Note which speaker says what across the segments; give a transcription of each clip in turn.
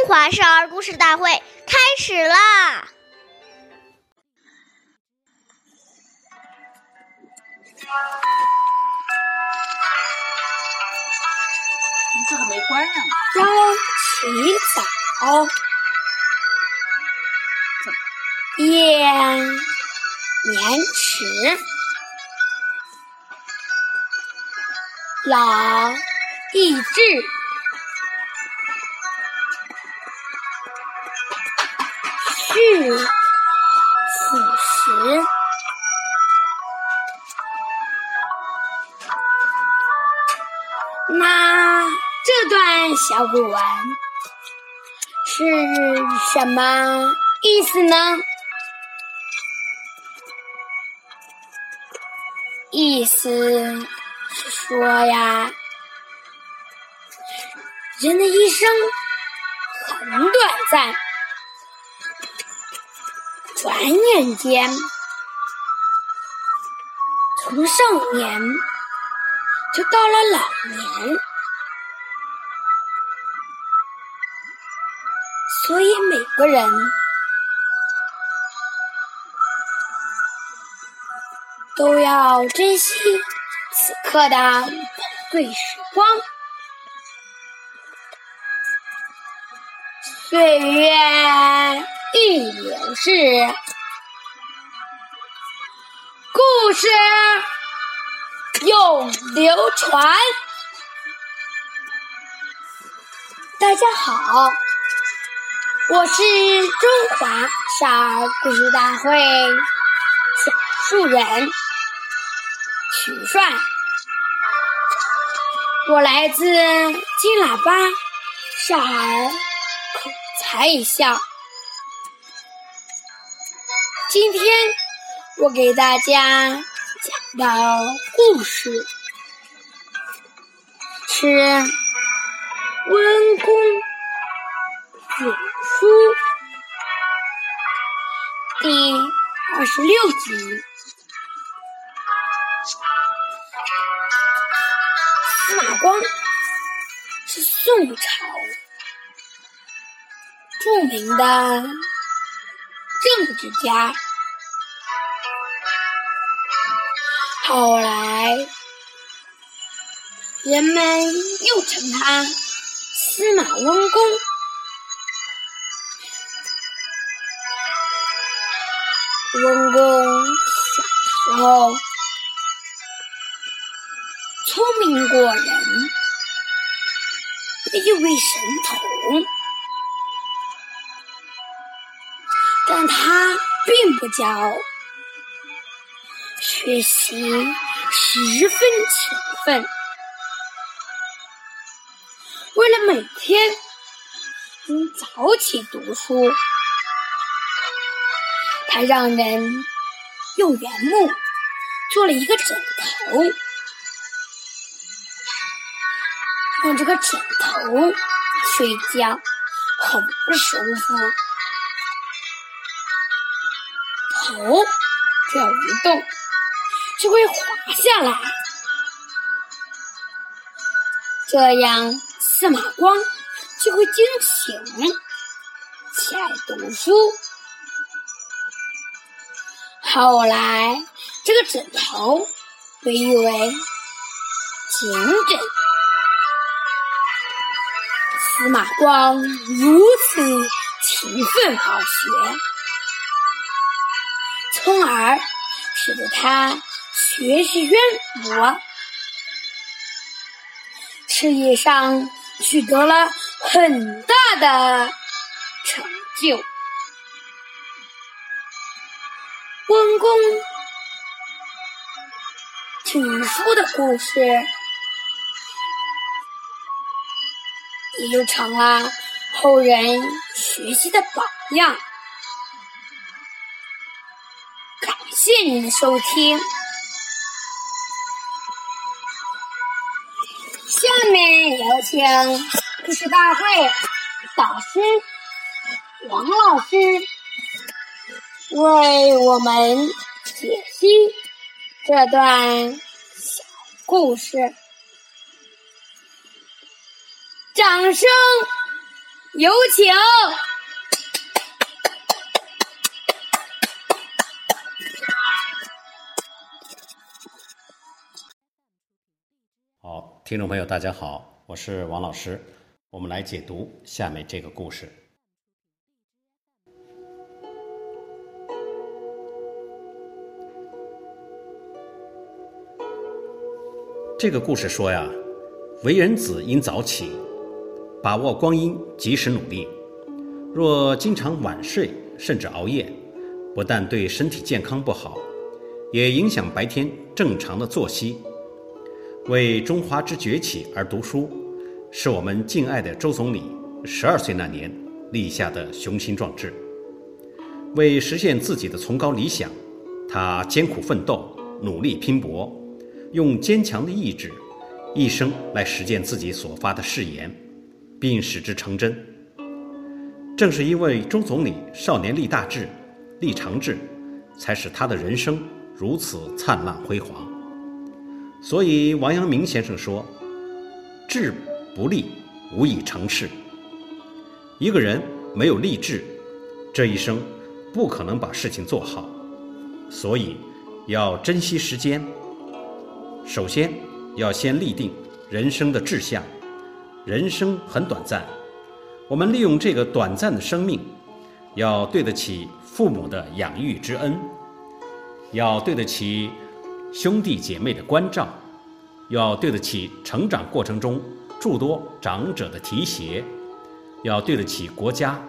Speaker 1: 中华少儿故事大会开始啦！
Speaker 2: 你这个没关上。
Speaker 3: 早起早，夜眠迟，老易至，序子时。那这段小古文是什么意思呢？意思是说呀，人的一生很短暂，转眼间从少年就到了老年。所以每个人都要珍惜此刻的宝贵时光。岁月易流逝，故事永流传。大家好。我是中华少儿故事大会讲述人曲帅，我来自金喇叭少儿口才校。今天我给大家讲的故事是温公子。书第二十六集：司马光是宋朝著名的政治家，后来人们又称他司马温公。温公小时候聪明过人，被誉为神童，但他并不骄傲，学习十分勤奋，为了每天能早起读书。他让人用原木做了一个枕头，用这个枕头睡觉很不舒服，头只要一动就会滑下来，这样司马光就会惊醒起来读书。后来，这个枕头被誉为“警枕”。司马光如此勤奋好学，从而使得他学识渊博，事业上取得了很大的成就。温公听书的故事，也就成了后人学习的榜样。谢您收听，下面有请故事大会导师王老师。为我们解析这段小故事，掌声有请。
Speaker 4: 听众朋友，大家好，我是王老师，我们来解读下面这个故事。这个故事说呀，为人子应早起，把握光阴，及时努力。若经常晚睡甚至熬夜，不但对身体健康不好，也影响白天正常的作息。为中华之崛起而读书，是我们敬爱的周总理十二岁那年立下的雄心壮志。为实现自己的崇高理想，他艰苦奋斗，努力拼搏。用坚强的意志，一生来实践自己所发的誓言，并使之成真。正是因为周总理少年立大志、立长志，才使他的人生如此灿烂辉煌。所以王阳明先生说：“志不立，无以成事。”一个人没有立志，这一生不可能把事情做好。所以要珍惜时间。首先，要先立定人生的志向。人生很短暂，我们利用这个短暂的生命，要对得起父母的养育之恩，要对得起兄弟姐妹的关照，要对得起成长过程中诸多长者的提携，要对得起国家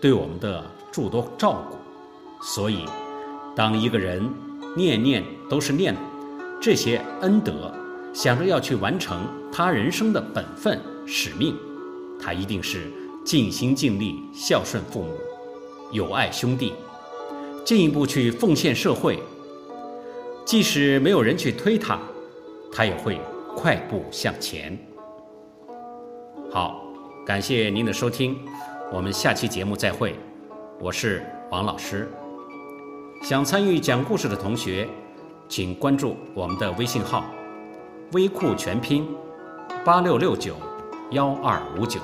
Speaker 4: 对我们的诸多照顾。所以，当一个人念念都是念。这些恩德，想着要去完成他人生的本分使命，他一定是尽心尽力孝顺父母，友爱兄弟，进一步去奉献社会。即使没有人去推他，他也会快步向前。好，感谢您的收听，我们下期节目再会。我是王老师，想参与讲故事的同学。请关注我们的微信号“微库全拼八六六九幺二五九”。